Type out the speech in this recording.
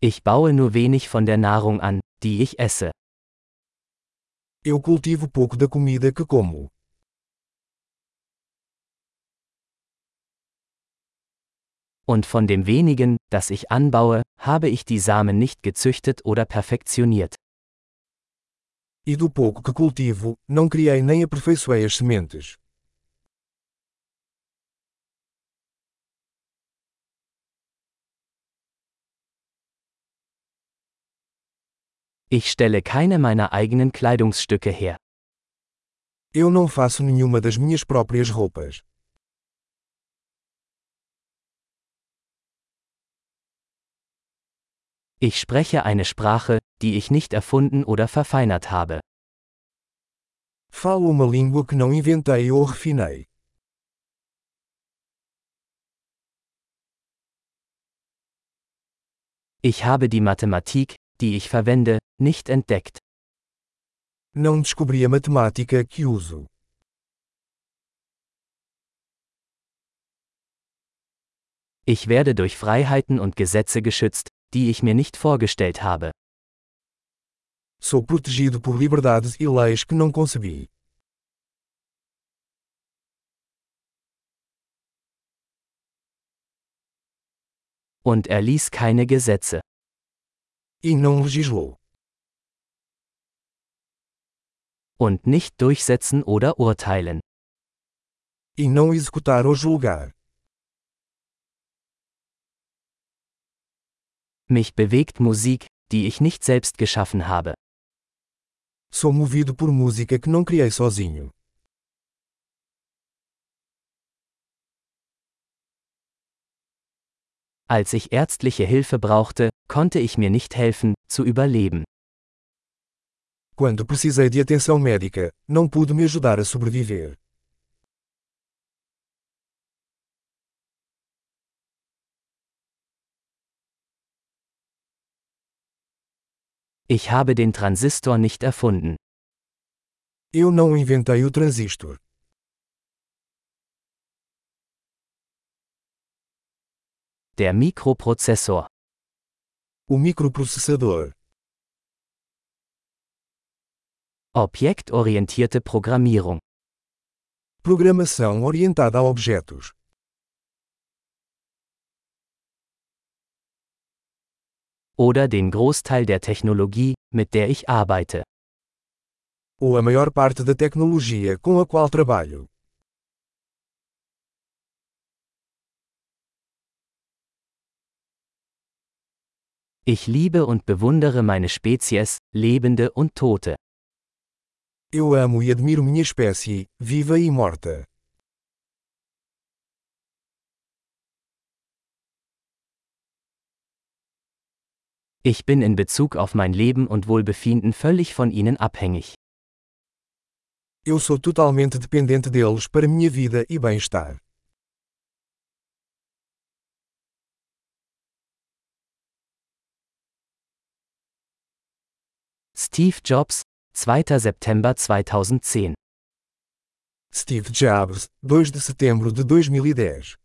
Ich baue nur wenig von der Nahrung an, die ich esse. Eu cultivo pouco da comida que como. Und von dem wenigen, das ich anbaue, habe ich die Samen nicht gezüchtet oder perfektioniert. E do pouco que cultivo, não criei nem aperfeiçoei as sementes. Ich stelle keine meiner eigenen Kleidungsstücke her. Eu não faço nenhuma das minhas próprias roupas. Ich spreche eine Sprache, die ich nicht erfunden oder verfeinert habe. Falo uma língua que não inventei ou refinei. Ich habe die Mathematik, die ich verwende, nicht entdeckt. Não descobri a matemática que uso. Ich werde durch Freiheiten und Gesetze geschützt, die ich mir nicht vorgestellt habe. Sou protegido por liberdades e leis que não concebi. Und er ließ keine Gesetze. E não legislou. Und nicht durchsetzen oder urteilen. E não executar ou julgar. Mich bewegt Musik, die ich nicht selbst geschaffen habe. Sou movido por música que não criei sozinho. Als ich ärztliche Hilfe brauchte, konnte ich mir nicht helfen, zu überleben. Quando precisei de atenção médica, não pude me ajudar a sobreviver. Ich habe den Transistor nicht erfunden. Eu não inventei o transistor. Der Mikroprozessor. O microprocessador. Objektorientierte Programmierung. Programação orientada a objetos. Oder den Großteil der Technologie, mit der ich arbeite. Ou a maior parte da tecnologia com a qual trabalho. Ich liebe und bewundere meine Spezies, Lebende und Tote. Eu amo e admiro minha espécie, viva e morta. Ich bin in Bezug auf mein Leben und Wohlbefinden völlig von ihnen abhängig. Eu sou totalmente dependente deles para minha vida e bem-estar. Steve Jobs, 2. September 2010 Steve Jobs, 2 de setembro de 2010